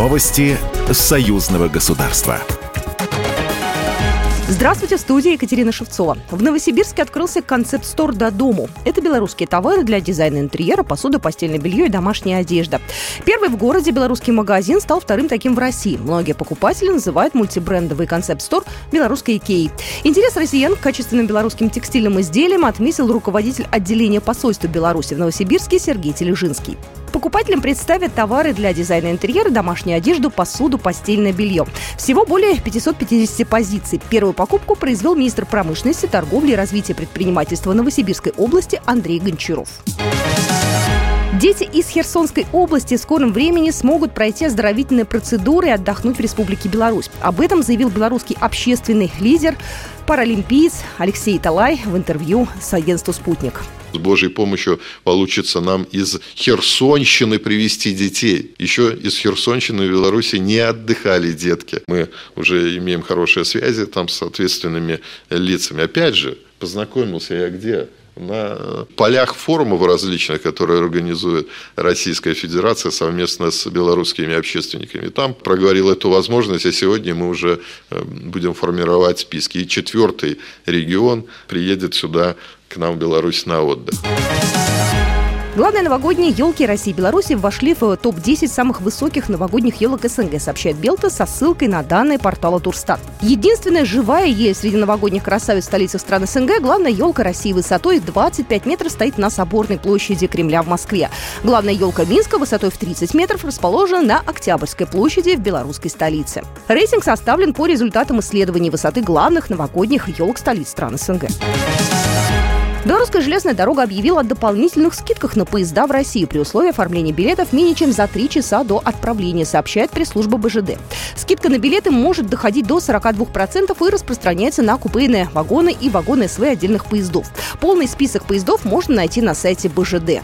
Новости союзного государства. Здравствуйте, в студии Екатерина Шевцова. В Новосибирске открылся концепт-стор «До дому». Это белорусские товары для дизайна интерьера, посуда, постельное белье и домашняя одежда. Первый в городе белорусский магазин стал вторым таким в России. Многие покупатели называют мультибрендовый концепт-стор белорусской Икеей. Интерес россиян к качественным белорусским текстильным изделиям отметил руководитель отделения посольства Беларуси в Новосибирске Сергей Тележинский. Покупателям представят товары для дизайна интерьера, домашнюю одежду, посуду, постельное белье. Всего более 550 позиций. Первую покупку произвел министр промышленности, торговли и развития предпринимательства Новосибирской области Андрей Гончаров. Дети из Херсонской области в скором времени смогут пройти оздоровительные процедуры и отдохнуть в Республике Беларусь. Об этом заявил белорусский общественный лидер, паралимпиец Алексей Талай в интервью с агентством «Спутник». С Божьей помощью получится нам из Херсонщины привести детей. Еще из Херсонщины в Беларуси не отдыхали детки. Мы уже имеем хорошие связи там с ответственными лицами. Опять же, познакомился я где? На полях форумов различных, которые организует Российская Федерация совместно с белорусскими общественниками. Там проговорил эту возможность, а сегодня мы уже э, будем формировать списки. И четвертый регион приедет сюда к нам в Беларусь на отдых. Главные новогодние елки России и Беларуси вошли в топ-10 самых высоких новогодних елок СНГ, сообщает Белта со ссылкой на данные портала Турстат. Единственная живая ель среди новогодних красавиц столицы стран СНГ, главная елка России высотой 25 метров стоит на Соборной площади Кремля в Москве. Главная елка Минска высотой в 30 метров расположена на Октябрьской площади в белорусской столице. Рейтинг составлен по результатам исследований высоты главных новогодних елок столиц стран СНГ. Белорусская железная дорога объявила о дополнительных скидках на поезда в России при условии оформления билетов менее чем за три часа до отправления, сообщает пресс-служба БЖД. Скидка на билеты может доходить до 42% и распространяется на купейные вагоны и вагоны СВ отдельных поездов. Полный список поездов можно найти на сайте БЖД.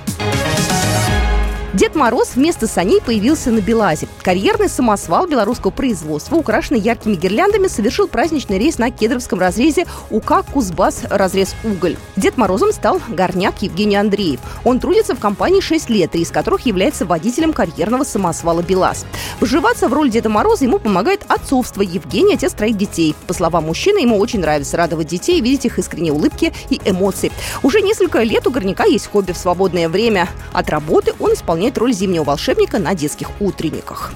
Дед Мороз вместо саней появился на Белазе. Карьерный самосвал белорусского производства, украшенный яркими гирляндами, совершил праздничный рейс на кедровском разрезе УК «Кузбасс. Разрез уголь». Дед Морозом стал горняк Евгений Андреев. Он трудится в компании 6 лет, из которых является водителем карьерного самосвала «БелАЗ». Вживаться в роль Деда Мороза ему помогает отцовство. Евгений – отец троих детей. По словам мужчины, ему очень нравится радовать детей, видеть их искренние улыбки и эмоции. Уже несколько лет у горняка есть хобби в свободное время. От работы он исполняет роль зимнего волшебника на детских утренниках.